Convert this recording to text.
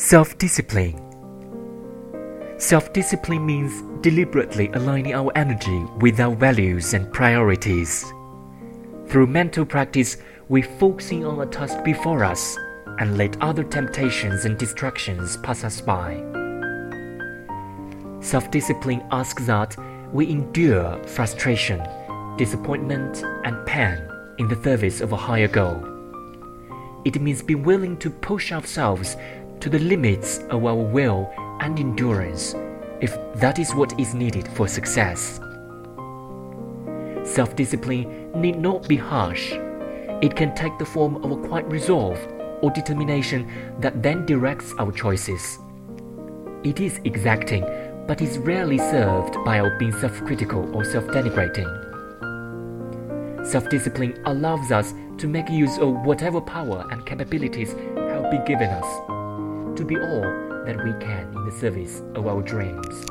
Self discipline. Self discipline means deliberately aligning our energy with our values and priorities. Through mental practice, we focus on a task before us and let other temptations and distractions pass us by. Self discipline asks that we endure frustration, disappointment, and pain in the service of a higher goal. It means being willing to push ourselves to the limits of our will and endurance if that is what is needed for success. Self discipline need not be harsh. It can take the form of a quiet resolve or determination that then directs our choices. It is exacting, but is rarely served by our being self critical or self denigrating. Self discipline allows us to make use of whatever power and capabilities have been given us to be all that we can in the service of our dreams.